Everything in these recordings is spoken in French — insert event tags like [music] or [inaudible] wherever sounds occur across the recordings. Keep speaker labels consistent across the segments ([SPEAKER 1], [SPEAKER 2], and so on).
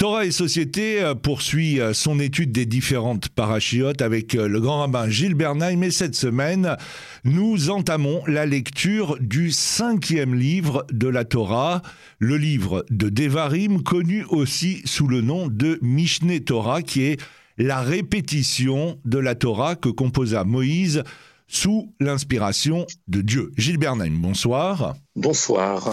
[SPEAKER 1] Torah et Société euh, poursuit euh, son étude des différentes parachiotes avec euh, le grand rabbin Gilles Bernheim et cette semaine, nous entamons la lecture du cinquième livre de la Torah, le livre de Devarim, connu aussi sous le nom de Mishneh Torah, qui est la répétition de la Torah que composa Moïse sous l'inspiration de Dieu. Gilles Bernheim, bonsoir.
[SPEAKER 2] Bonsoir.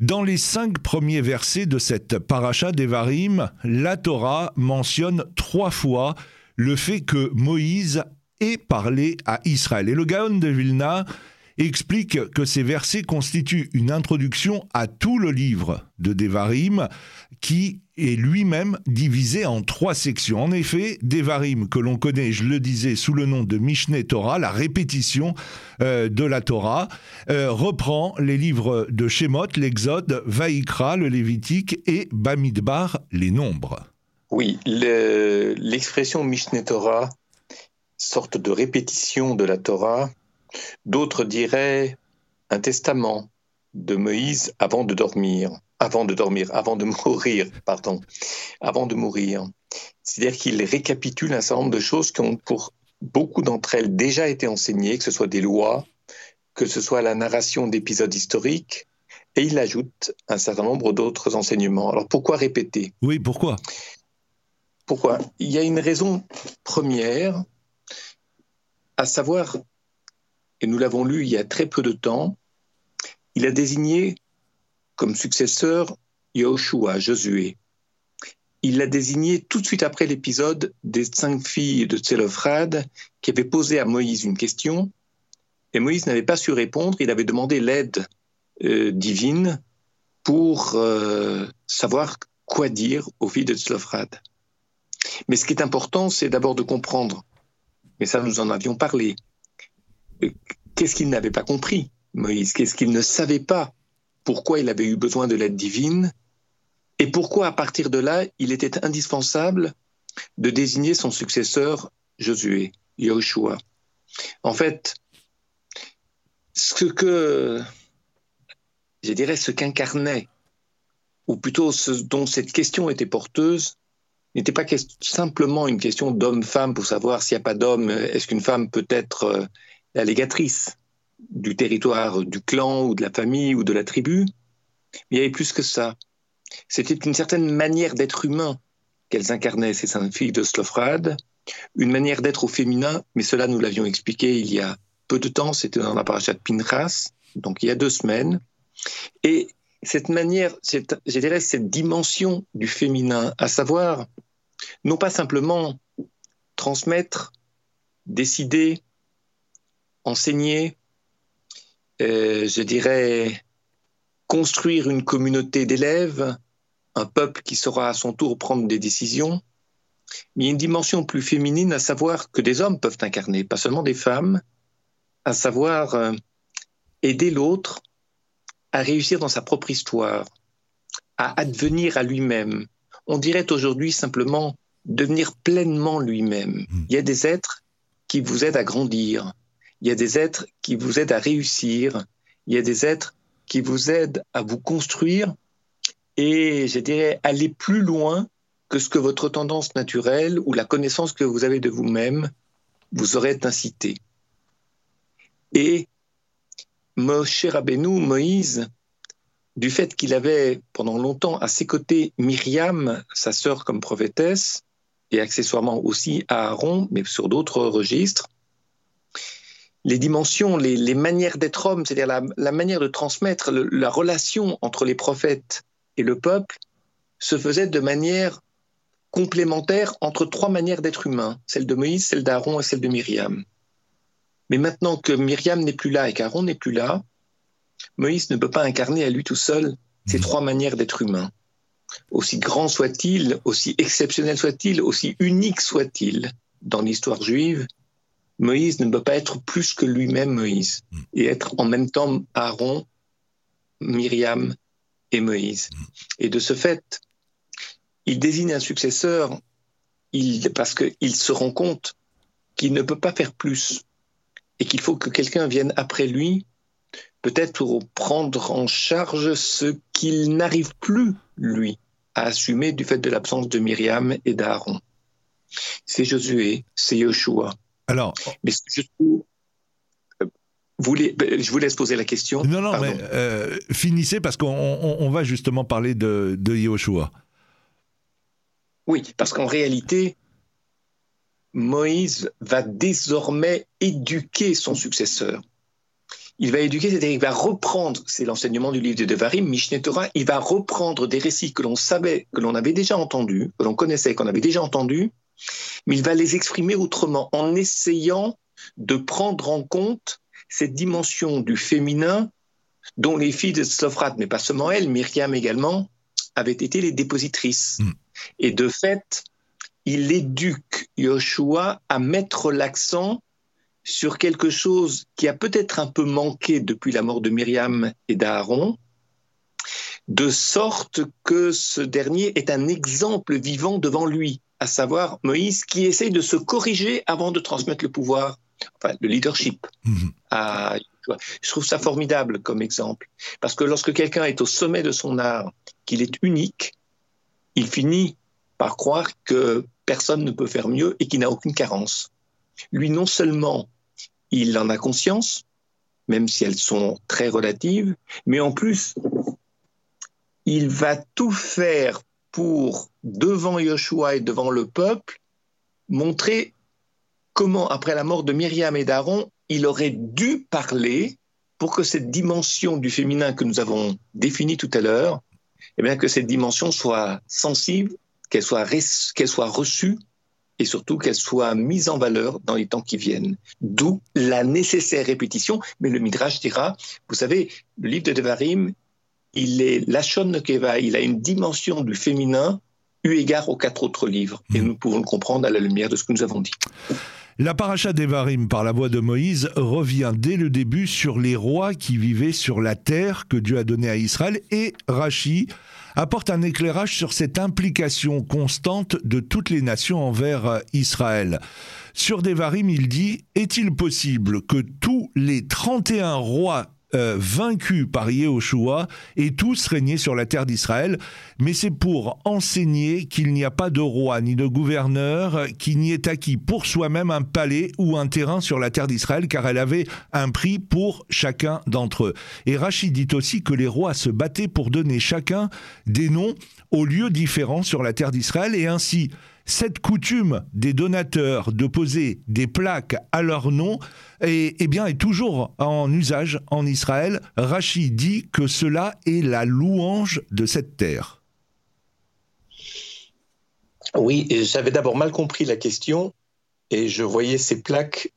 [SPEAKER 1] Dans les cinq premiers versets de cette paracha d'Evarim, la Torah mentionne trois fois le fait que Moïse ait parlé à Israël. Et le Gaon de Vilna explique que ces versets constituent une introduction à tout le livre de Devarim qui est lui-même divisé en trois sections. En effet, Devarim, que l'on connaît, je le disais, sous le nom de Mishneh Torah, la répétition euh, de la Torah, euh, reprend les livres de Shemot, l'Exode, Vaïkra, le Lévitique et Bamidbar, les Nombres.
[SPEAKER 2] Oui, l'expression Mishneh Torah, sorte de répétition de la Torah, D'autres diraient un testament de Moïse avant de dormir, avant de dormir, avant de [laughs] mourir, pardon, avant de mourir. C'est-à-dire qu'il récapitule un certain nombre de choses qui ont pour beaucoup d'entre elles déjà été enseignées, que ce soit des lois, que ce soit la narration d'épisodes historiques, et il ajoute un certain nombre d'autres enseignements. Alors pourquoi répéter?
[SPEAKER 1] Oui, pourquoi?
[SPEAKER 2] Pourquoi? Il y a une raison première, à savoir et nous l'avons lu il y a très peu de temps, il a désigné comme successeur Yahushua, Josué. Il l'a désigné tout de suite après l'épisode des cinq filles de Tselophrad qui avaient posé à Moïse une question et Moïse n'avait pas su répondre. Il avait demandé l'aide euh, divine pour euh, savoir quoi dire aux filles de Tselophrad. Mais ce qui est important, c'est d'abord de comprendre, mais ça nous en avions parlé, qu'est-ce qu'il n'avait pas compris, Moïse? Qu'est-ce qu'il ne savait pas? Pourquoi il avait eu besoin de l'aide divine? Et pourquoi, à partir de là, il était indispensable de désigner son successeur, Josué, Yahushua En fait, ce que, je dirais, ce qu'incarnait, ou plutôt ce dont cette question était porteuse, n'était pas simplement une question d'homme-femme pour savoir s'il n'y a pas d'homme, est-ce qu'une femme peut être euh, la légatrice du territoire du clan ou de la famille ou de la tribu. Mais il y avait plus que ça. C'était une certaine manière d'être humain qu'elles incarnaient, ces cinq filles de Slofrad, une manière d'être au féminin, mais cela nous l'avions expliqué il y a peu de temps, c'était dans la paracha de Pinchas, donc il y a deux semaines. Et cette manière, cette, je cette dimension du féminin, à savoir, non pas simplement transmettre, décider, enseigner, euh, je dirais, construire une communauté d'élèves, un peuple qui saura à son tour prendre des décisions, mais il y a une dimension plus féminine à savoir que des hommes peuvent incarner, pas seulement des femmes, à savoir euh, aider l'autre à réussir dans sa propre histoire, à advenir à lui-même. On dirait aujourd'hui simplement devenir pleinement lui-même. Hmm. Il y a des êtres qui vous aident à grandir, il y a des êtres qui vous aident à réussir, il y a des êtres qui vous aident à vous construire et, je dirais, aller plus loin que ce que votre tendance naturelle ou la connaissance que vous avez de vous-même vous aurait incité. Et Moshe Rabbeinu, Moïse, du fait qu'il avait pendant longtemps à ses côtés Myriam, sa sœur comme prophétesse, et accessoirement aussi Aaron, mais sur d'autres registres, les dimensions, les, manières d'être homme, c'est-à-dire la, manière de transmettre la relation entre les prophètes et le peuple, se faisait de manière complémentaire entre trois manières d'être humain, celle de Moïse, celle d'Aaron et celle de Myriam. Mais maintenant que Myriam n'est plus là et qu'Aaron n'est plus là, Moïse ne peut pas incarner à lui tout seul ces mmh. trois manières d'être humain. Aussi grand soit-il, aussi exceptionnel soit-il, aussi unique soit-il dans l'histoire juive, Moïse ne peut pas être plus que lui-même Moïse mm. et être en même temps Aaron, Myriam et Moïse. Mm. Et de ce fait, il désigne un successeur parce qu'il se rend compte qu'il ne peut pas faire plus et qu'il faut que quelqu'un vienne après lui, peut-être pour prendre en charge ce qu'il n'arrive plus, lui, à assumer du fait de l'absence de Myriam et d'Aaron. C'est Josué, c'est Yoshua.
[SPEAKER 1] Alors,
[SPEAKER 2] mais je ben, je vous laisse poser la question.
[SPEAKER 1] Non, non, mais euh, finissez parce qu'on va justement parler de, de Yoshua.
[SPEAKER 2] Oui, parce qu'en réalité, Moïse va désormais éduquer son successeur. Il va éduquer, c'est-à-dire qu'il va reprendre, c'est l'enseignement du livre de Devarim, Mishneh Torah, il va reprendre des récits que l'on savait, que l'on avait déjà entendus, que l'on connaissait, qu'on avait déjà entendus, mais il va les exprimer autrement, en essayant de prendre en compte cette dimension du féminin dont les filles de Sofrat, mais pas seulement elles, Myriam également, avaient été les dépositrices. Mm. Et de fait, il éduque Yoshua à mettre l'accent sur quelque chose qui a peut-être un peu manqué depuis la mort de Myriam et d'Aaron, de sorte que ce dernier est un exemple vivant devant lui, à savoir Moïse qui essaye de se corriger avant de transmettre le pouvoir enfin, le leadership. Mhm. je trouve ça formidable comme exemple. Parce que lorsque quelqu'un est au sommet de son art, qu'il est unique, il finit par croire que personne ne peut faire mieux et qu'il n'a aucune carence. Lui, non seulement il en a conscience, même si elles sont très relatives, mais en plus, il va tout faire pour, devant Yoshua et devant le peuple, montrer comment, après la mort de Myriam et d'Aaron, il aurait dû parler pour que cette dimension du féminin que nous avons définie tout à l'heure, eh bien, que cette dimension soit sensible, qu'elle soit, soit reçue et surtout qu'elle soit mise en valeur dans les temps qui viennent. D'où la nécessaire répétition. Mais le Midrash dira, vous savez, le livre de Devarim, il est Lachon Keva, il a une dimension du féminin eu égard aux quatre autres livres. Et mmh. nous pouvons le comprendre à la lumière de ce que nous avons dit.
[SPEAKER 1] La paracha d'Evarim par la voix de Moïse revient dès le début sur les rois qui vivaient sur la terre que Dieu a donnée à Israël et Rachi apporte un éclairage sur cette implication constante de toutes les nations envers Israël. Sur Devarim, il dit Est-il possible que tous les 31 rois euh, vaincus par Yehoshua et tous régnaient sur la terre d'Israël, mais c'est pour enseigner qu'il n'y a pas de roi ni de gouverneur qui n'y ait acquis pour soi-même un palais ou un terrain sur la terre d'Israël, car elle avait un prix pour chacun d'entre eux. Et Rachid dit aussi que les rois se battaient pour donner chacun des noms aux lieux différents sur la terre d'Israël, et ainsi cette coutume des donateurs de poser des plaques à leur nom est, eh bien, est toujours en usage en Israël. Rachid dit que cela est la louange de cette terre.
[SPEAKER 2] Oui, j'avais d'abord mal compris la question et je voyais ces plaques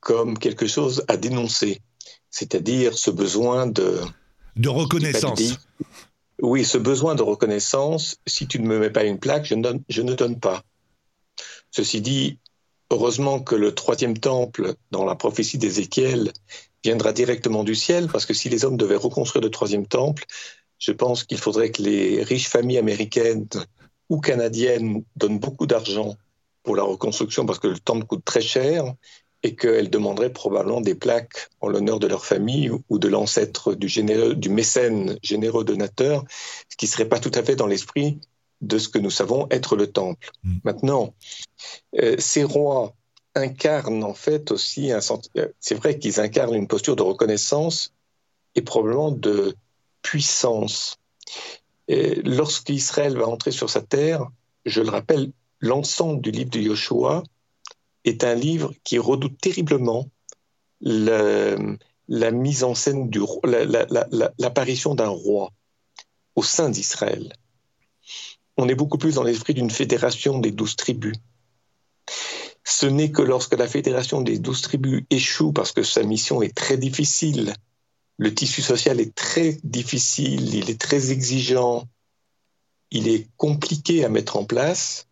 [SPEAKER 2] comme quelque chose à dénoncer, c'est-à-dire ce besoin de...
[SPEAKER 1] De reconnaissance.
[SPEAKER 2] Oui, ce besoin de reconnaissance, si tu ne me mets pas une plaque, je ne donne, pas. Ceci dit, heureusement que le troisième temple, dans la prophétie d'Ézéchiel, viendra directement du ciel, parce que si les hommes devaient reconstruire le troisième temple, je pense qu'il faudrait que les riches familles américaines ou canadiennes donnent beaucoup d'argent pour la reconstruction, parce que le temple coûte très cher, et qu'elles demanderaient probablement des plaques en l'honneur de leur famille ou de l'ancêtre du, du mécène généreux donateur, ce qui ne serait pas tout à fait dans l'esprit de ce que nous savons être le temple. Mm. Maintenant, euh, ces rois incarnent en fait aussi un euh, c'est vrai qu'ils incarnent une posture de reconnaissance et probablement de puissance. Lorsqu'Israël va entrer sur sa terre, je le rappelle, l'ensemble du livre de Joshua est un livre qui redoute terriblement la, mise en scène du l'apparition d'un roi au sein d'Israël. On est beaucoup plus dans l'esprit d'une fédération des douze tribus. Ce n'est que lorsque la fédération des douze tribus échoue parce que sa mission est très difficile, le tissu social est très difficile, il est très exigeant, il est compliqué à mettre en place,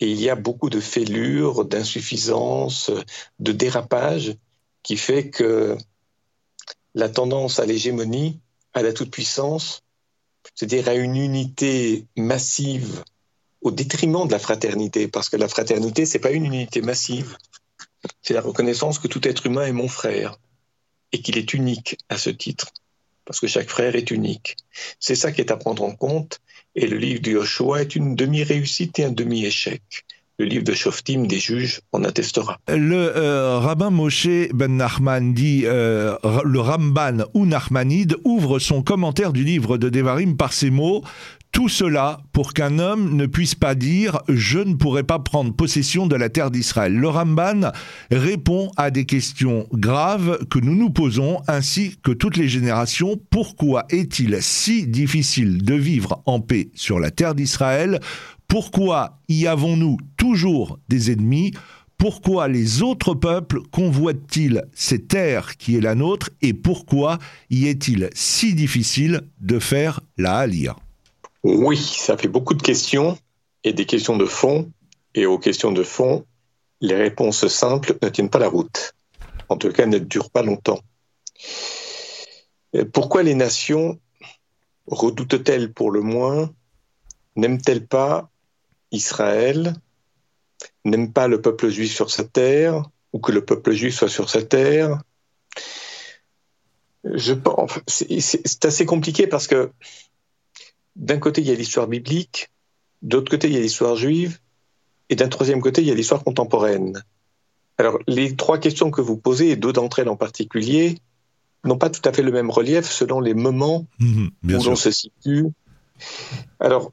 [SPEAKER 2] et il y a beaucoup de fêlures, d'insuffisances, de dérapages qui fait que la tendance à l'hégémonie, à la toute-puissance, c'est-à-dire à une unité massive au détriment de la fraternité, parce que la fraternité, c'est pas une unité massive, c'est la reconnaissance que tout être humain est mon frère et qu'il est unique à ce titre, parce que chaque frère est unique. C'est ça qui est à prendre en compte Et le livre de Yoshua est une demi-réussite et un demi-échec. Le livre de Shoftim des juges en attestera.
[SPEAKER 1] Le euh, rabbin Moshe ben Nachman dit euh, le Ramban ou Nachmanide ouvre son commentaire du livre de Devarim par ces mots tout cela pour qu'un homme ne puisse pas dire je ne pourrai pas prendre possession de la terre d'Israël. Le Ramban répond à des questions graves que nous nous posons ainsi que toutes les générations. Pourquoi est-il si difficile de vivre en paix sur la terre d'Israël? Pourquoi y avons-nous toujours des ennemis? Pourquoi les autres peuples convoitent-ils cette terre qui est la nôtre? Et pourquoi y est-il si difficile de faire la Halia?
[SPEAKER 2] Oui, ça fait beaucoup de questions et des questions de fond. Et aux questions de fond, les réponses simples ne tiennent pas la route. En tout cas, ne durent pas longtemps. Pourquoi les nations redoutent-elles pour le moins, n'aiment-elles pas Israël, n'aiment pas le peuple juif sur sa terre, ou que le peuple juif soit sur sa terre? Je pense, c'est assez compliqué parce que d'un côté, il y a l'histoire biblique, d'autre côté, il y a l'histoire juive, et d'un troisième côté, il y a l'histoire contemporaine. Alors, les trois questions que vous posez, et deux d'entre elles en particulier, n'ont pas tout à fait le même relief selon les moments [laughs] où l'on se situe. Alors,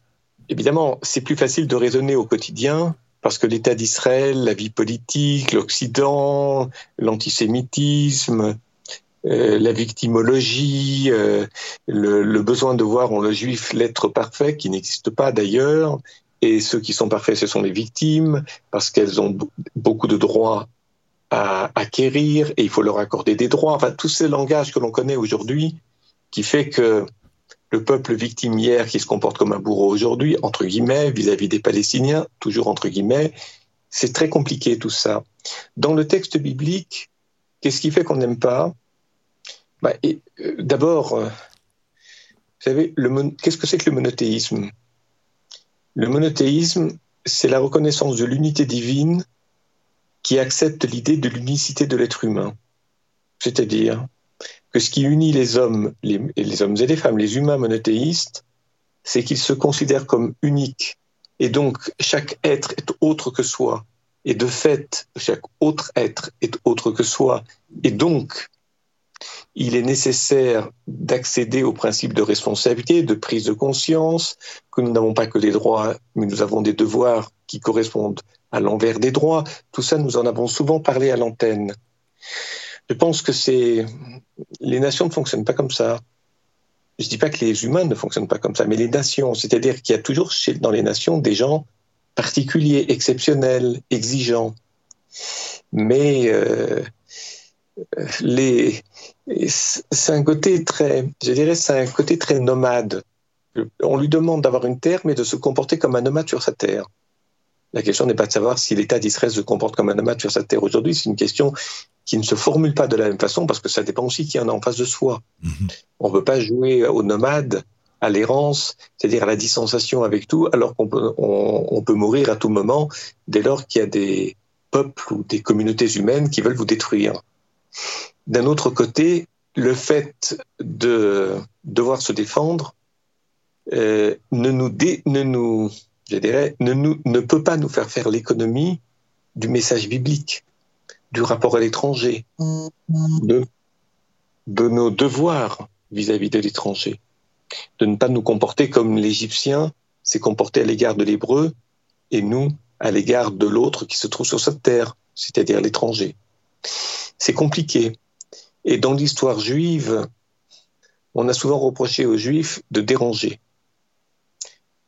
[SPEAKER 2] évidemment, c'est plus facile de raisonner au quotidien parce que l'État d'Israël, la vie politique, l'Occident, l'antisémitisme, la victimologie, euh, le, besoin de voir en le juif l'être parfait, qui n'existe pas d'ailleurs, et ceux qui sont parfaits, ce sont les victimes, parce qu'elles ont beaucoup de droits à acquérir, et il faut leur accorder des droits. Enfin, tous ces langages que l'on connaît aujourd'hui, qui fait que le peuple victime hier, qui se comporte comme un bourreau aujourd'hui, entre guillemets, vis-à-vis -vis des Palestiniens, toujours entre guillemets, c'est très compliqué tout ça. Dans le texte biblique, qu'est-ce qui fait qu'on n'aime pas? Bah, euh, d'abord, euh, vous savez, qu'est-ce que c'est que le monothéisme? Le monothéisme, c'est la reconnaissance de l'unité divine qui accepte l'idée de l'unicité de l'être humain. C'est-à-dire que ce qui unit les hommes, les, les hommes et les femmes, les humains monothéistes, c'est qu'ils se considèrent comme uniques. Et donc, chaque être est autre que soi. Et de fait, chaque autre être est autre que soi. Et donc, il est nécessaire d'accéder au principe de responsabilité, de prise de conscience, que nous n'avons pas que des droits, mais nous avons des devoirs qui correspondent à l'envers des droits. Tout ça, nous en avons souvent parlé à l'antenne. Je pense que les nations ne fonctionnent pas comme ça. Je ne dis pas que les humains ne fonctionnent pas comme ça, mais les nations, c'est-à-dire qu'il y a toujours dans les nations des gens particuliers, exceptionnels, exigeants. Mais euh, les, c'est un côté très, je dirais, c'est un côté très nomade. On lui demande d'avoir une terre, mais de se comporter comme un nomade sur sa terre. La question n'est pas de savoir si l'État d'Israël se comporte comme un nomade sur sa terre aujourd'hui. C'est une question qui ne se formule pas de la même façon parce que ça dépend aussi qui en a en face de soi. Mhm. On ne peut pas jouer au nomade, à l'errance, c'est-à-dire à la distanciation avec tout, alors qu'on peut, on peut mourir à tout moment dès lors qu'il y a des peuples ou des communautés humaines qui veulent vous détruire. D'un autre côté, le fait de devoir se défendre euh, ne nous, ne peut pas nous faire faire l'économie du message biblique, du rapport à l'étranger, de, de nos devoirs vis-à-vis de l'étranger, de ne pas nous comporter comme l'Égyptien s'est comporté à l'égard de l'Hébreu et nous à l'égard de l'autre qui se trouve sur cette terre, c'est-à-dire l'étranger. C'est compliqué. Et dans l'histoire juive, on a souvent reproché aux juifs de déranger.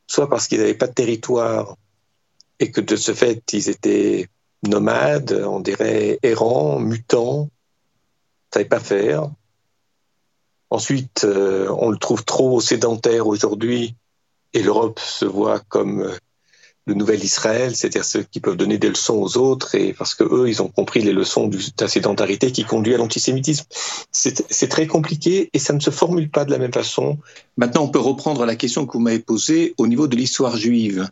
[SPEAKER 2] Soit parce qu'ils n'avaient pas de territoire et que de ce fait, ils étaient nomades, on dirait errants, mutants, ne savaient pas faire. Ensuite, euh, on le trouve trop sédentaire aujourd'hui et l'Europe se voit comme le nouvel Israël, c'est-à-dire ceux qui peuvent donner des leçons aux autres, et parce que eux, ils ont compris les leçons de sédentarité qui conduit à l'antisémitisme. C'est très compliqué et ça ne se formule pas de la même façon. Maintenant, on peut reprendre la question que vous m'avez posée au niveau de l'histoire juive,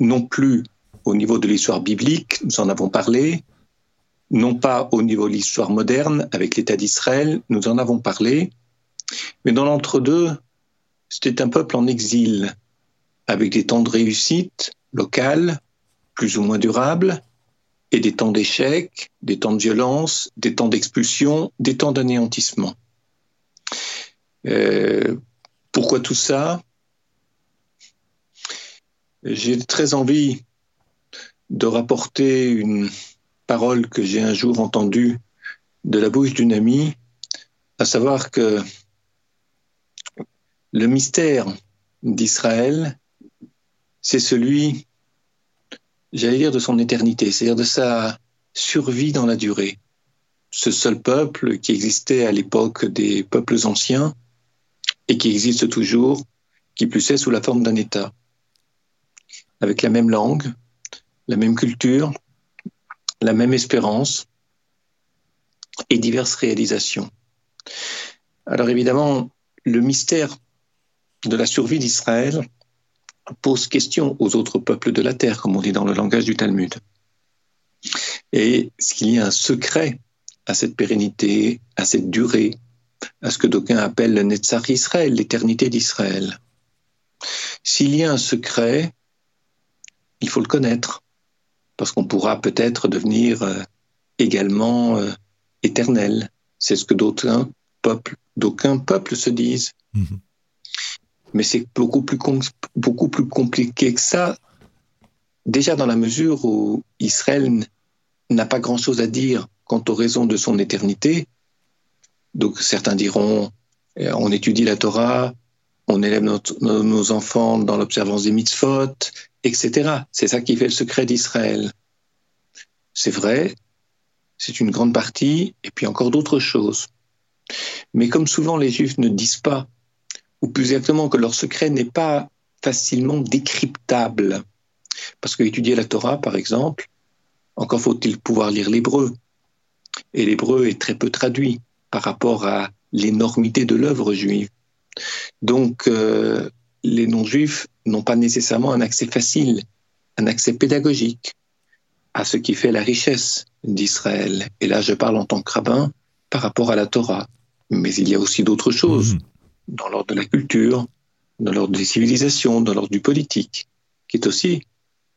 [SPEAKER 2] non plus au niveau de l'histoire biblique, nous en avons parlé, non pas au niveau de l'histoire moderne avec l'État d'Israël, nous en avons parlé, mais dans l'entre-deux, c'était un peuple en exil avec des temps de réussite locale, plus ou moins durables, et des temps d'échec, des temps de violence, des temps d'expulsion, des temps d'anéantissement. Euh, pourquoi tout ça? J'ai très envie de rapporter une parole que j'ai un jour entendue de la bouche d'une amie, à savoir que le mystère d'Israël, c'est celui, j'allais dire, de son éternité, c'est-à-dire de sa survie dans la durée. Ce seul peuple qui existait à l'époque des peuples anciens et qui existe toujours, qui plus est sous la forme d'un État, avec la même langue, la même culture, la même espérance et diverses réalisations. Alors évidemment, le mystère de la survie d'Israël pose question aux autres peuples de la terre, comme on dit dans le langage du Talmud. Et est-ce qu'il y a un secret à cette pérennité, à cette durée, à ce que d'aucuns appellent le Netzach Israël, l'éternité d'Israël? S'il y a un secret, il faut le connaître, parce qu'on pourra peut-être devenir euh, également euh, éternel. C'est ce que d'autres peuples, d'aucuns peuples se disent. Mhm. Mais c'est beaucoup plus, beaucoup plus compliqué que ça. Déjà dans la mesure où Israël n'a pas grand-chose à dire quant aux raisons de son éternité. Donc certains diront, euh, on étudie la Torah, on élève nos, enfants dans l'observance des mitzvot, etc. C'est ça qui fait le secret d'Israël. C'est vrai, c'est une grande partie, et puis encore d'autres choses. Mais comme souvent les Juifs ne disent pas ou plus exactement que leur secret n'est pas facilement décryptable. Parce qu'étudier la Torah, par exemple, encore faut-il pouvoir lire l'hébreu. Et l'hébreu est très peu traduit par rapport à l'énormité de l'œuvre juive. Donc, euh, les non-juifs n'ont pas nécessairement un accès facile, un accès pédagogique à ce qui fait la richesse d'Israël. Et là, je parle en tant que rabbin par rapport à la Torah. Mais il y a aussi d'autres choses. Mmh dans l'ordre de la culture, dans l'ordre des civilisations, dans l'ordre du politique, qui est aussi,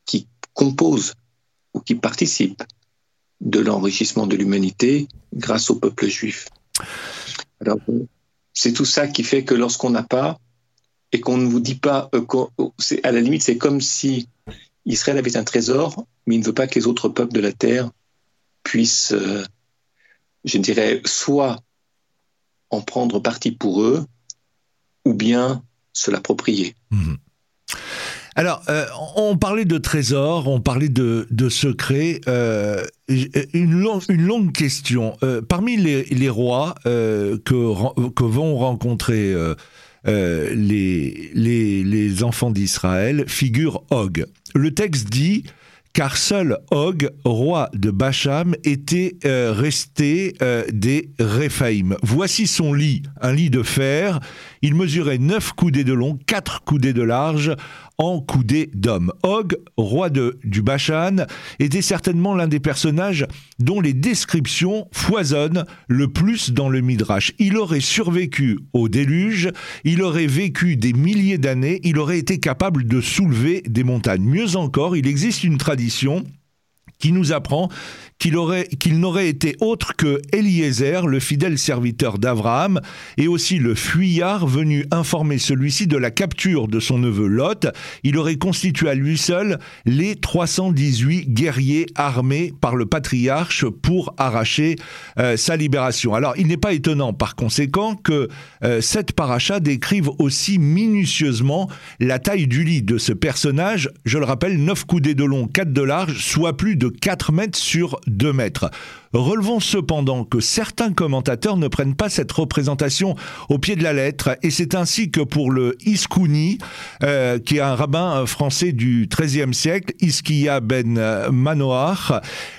[SPEAKER 2] qui compose ou qui participe de l'enrichissement de l'humanité grâce au peuple juif. Alors, c'est tout ça qui fait que lorsqu'on n'a pas, et qu'on ne vous dit pas, euh, à la limite, c'est comme si Israël avait un trésor, mais il ne veut pas que les autres peuples de la terre puissent, euh, je dirais, soit en prendre parti pour eux, ou bien se l'approprier. Mhm.
[SPEAKER 1] Alors, euh, on parlait de trésors, on parlait de, de secrets. Euh, une, longue question. Euh, parmi les, rois que, vont rencontrer les, les, enfants d'Israël figure Og. Le texte dit car seul Og, roi de Bacham, était resté des Réphaïm. Voici son lit, un lit de fer. Il mesurait neuf coudées de long, quatre coudées de large, en coudées d'homme. Og, roi de, du Bachan, était certainement l'un des personnages dont les descriptions foisonnent le plus dans le Midrash. Il aurait survécu au déluge, il aurait vécu des milliers d'années, il aurait été capable de soulever des montagnes. Mieux encore, il existe une tradition qui nous apprend qu'il qu'il n'aurait été autre que Eliezer, le fidèle serviteur d'Abraham, et aussi le fuyard venu informer celui-ci de la capture de son neveu Lot. Il aurait constitué à lui seul les 318 guerriers armés par le patriarche pour arracher euh, sa libération. Alors, il n'est pas étonnant, par conséquent, que euh, cette paracha décrive aussi minutieusement la taille du lit de ce personnage. Je le rappelle, 9 coudées de long, 4 de large, soit plus de 4 mètres sur 2 mètres. Relevons cependant que certains commentateurs ne prennent pas cette représentation au pied de la lettre, et c'est ainsi que pour le Iskouni, euh, qui est un rabbin français du XIIIe siècle, Iskia ben Manoach,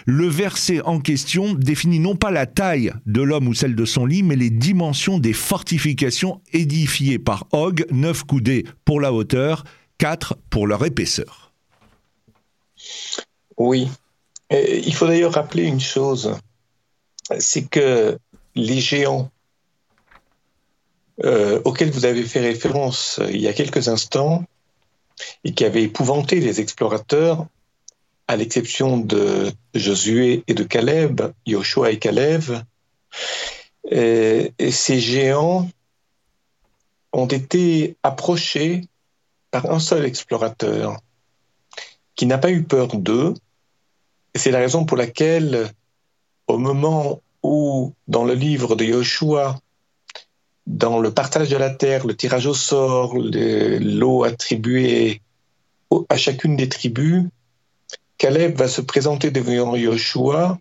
[SPEAKER 1] le verset en question définit non pas la taille de l'homme ou celle de son lit, mais les dimensions des fortifications édifiées par Og, neuf coudées pour la hauteur, quatre pour leur épaisseur.
[SPEAKER 2] Oui, il faut d'ailleurs rappeler une chose, c'est que les géants euh, auxquels vous avez fait référence il y a quelques instants et qui avait épouvanté les explorateurs, à l'exception de Josué et de Caleb, Joshua et Caleb. Ces géants ont été approchés par un seul explorateur qui n'a pas eu peur d'eux. Et c'est la raison pour laquelle, au moment où, dans le livre de Joshua, dans le partage de la terre, le tirage au sort, l'eau attribuée à chacune des tribus, Caleb va se présenter devant Joshua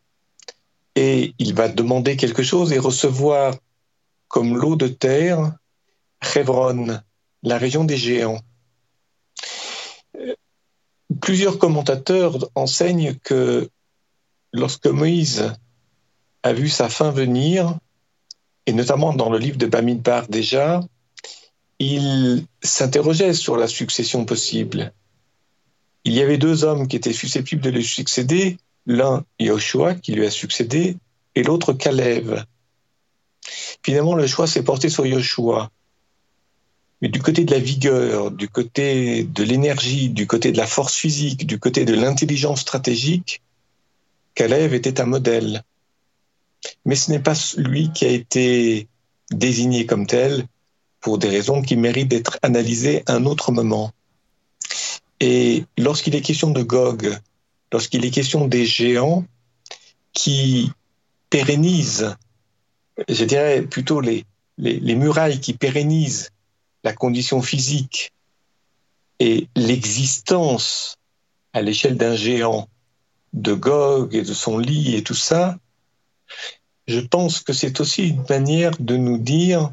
[SPEAKER 2] et il va demander quelque chose et recevoir comme l'eau de terre Hebron, la région des géants. Plusieurs commentateurs enseignent que lorsque Moïse a vu sa fin venir, et notamment dans le livre de Bamidbar déjà, il s'interrogeait sur la succession possible. Il y avait deux hommes qui étaient susceptibles de lui succéder, l'un Yoshua qui lui a succédé et l'autre Caleb. Finalement, le choix s'est porté sur Yoshua. Mais du côté de la vigueur, du côté de l'énergie, du côté de la force physique, du côté de l'intelligence stratégique, Caleb était un modèle mais ce n'est pas lui qui a été désigné comme tel pour des raisons qui méritent d'être analysées à un autre moment. Et lorsqu'il est question de Gog, lorsqu'il est question des géants qui pérennisent, je dirais plutôt les, les murailles qui pérennisent la condition physique et l'existence à l'échelle d'un géant de Gog et de son lit et tout ça, je pense que c'est aussi une manière de nous dire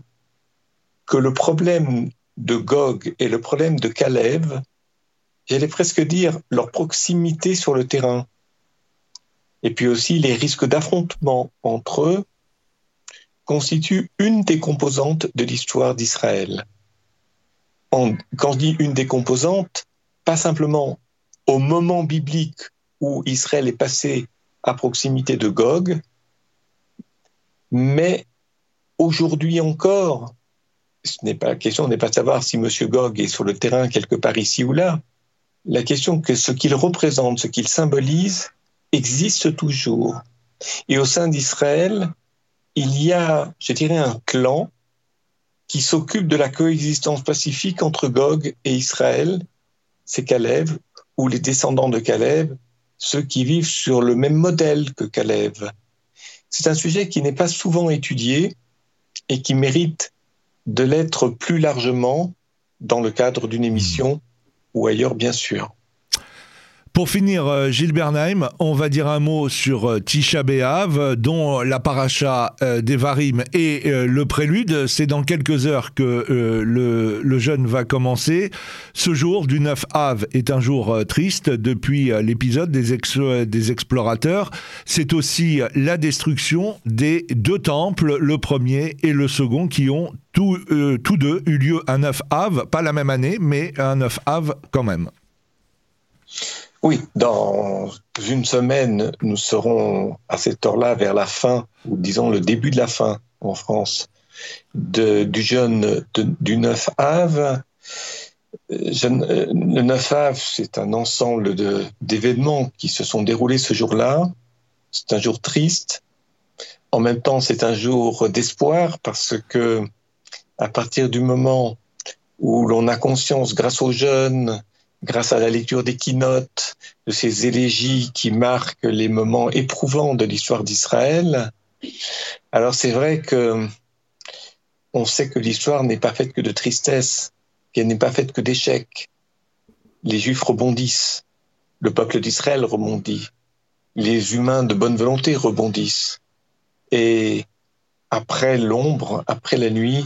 [SPEAKER 2] que le problème de Gog et le problème de Caleb, j'allais presque dire leur proximité sur le terrain, et puis aussi les risques d'affrontement entre eux, constituent une des composantes de l'histoire d'Israël. Quand je dis une des composantes, pas simplement au moment biblique où Israël est passé à proximité de Gog, mais aujourd'hui encore, ce n'est pas la question n'est pas de savoir si M. Gog est sur le terrain quelque part ici ou là. La question que ce qu'il représente, ce qu'il symbolise, existe toujours. Et au sein d'Israël, il y a, je dirais, un clan qui s'occupe de la coexistence pacifique entre Gog et Israël, c'est Caleb, ou les descendants de Caleb, ceux qui vivent sur le même modèle que Caleb. C'est un sujet qui n'est pas souvent étudié et qui mérite de l'être plus largement dans le cadre d'une émission ou ailleurs, bien sûr.
[SPEAKER 1] Pour finir, euh, Gilles Bernheim, on va dire un mot sur euh, Tisha B'Av, dont la paracha euh, des Varim est le prélude. C'est dans quelques heures que le, jeûne va commencer. Ce jour du 9 Av est un jour triste depuis l'épisode des, des explorateurs. C'est aussi la destruction des deux temples, le premier et le second, qui ont tous deux eu lieu un 9 Av, pas la même année, mais un 9 Av quand même.
[SPEAKER 2] Oui, dans une semaine, nous serons à cette heure-là vers la fin, ou disons le début de la fin en France, du jeûne du 9 Ave. le 9 Ave, c'est un ensemble d'événements qui se sont déroulés ce jour-là. C'est un jour triste. En même temps, c'est un jour d'espoir parce que à partir du moment où l'on a conscience, grâce aux jeunes, grâce à la lecture des keynotes, de ces élégies qui marquent les moments éprouvants de l'histoire d'Israël. Alors c'est vrai que on sait que l'histoire n'est pas faite que de tristesse, qu'elle n'est pas faite que d'échecs. Les Juifs rebondissent, le peuple d'Israël rebondit, les humains de bonne volonté rebondissent. Et après l'ombre, après la nuit,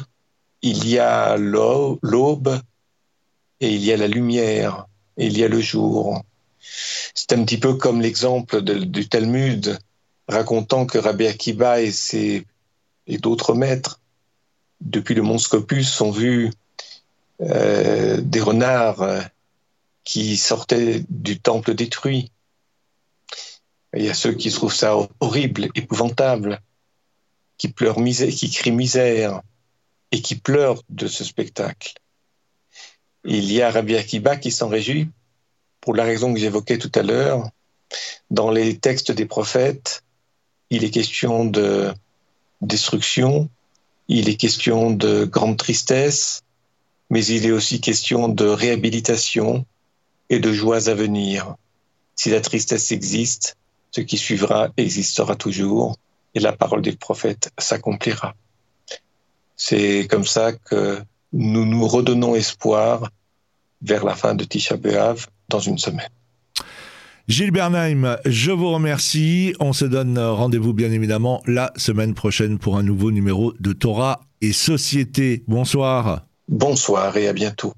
[SPEAKER 2] il y a l'aube, et il y a la lumière, et il y a le jour. C'est un petit peu comme l'exemple du Talmud racontant que Rabbi Akiba et, d'autres maîtres, depuis le mont Scopus, ont vu euh, des renards euh, qui sortaient du temple détruit. il y a ceux qui trouvent ça horrible, épouvantable, qui pleurent misère, qui crient misère et qui pleurent de ce spectacle. Il y a Rabbi Akiba qui s'en réjouit pour la raison que j'évoquais tout à l'heure. Dans les textes des prophètes, il est question de destruction, il est question de grande tristesse, mais il est aussi question de réhabilitation et de joies à venir. Si la tristesse existe, ce qui suivra existera toujours et la parole des prophètes s'accomplira. C'est comme ça que nous nous redonnons espoir vers la fin de Tisha B'Av dans une semaine.
[SPEAKER 1] Gilles Bernheim, je vous remercie. On se donne rendez-vous bien évidemment la semaine prochaine pour un nouveau numéro de Torah et Société. Bonsoir.
[SPEAKER 2] Bonsoir et à bientôt.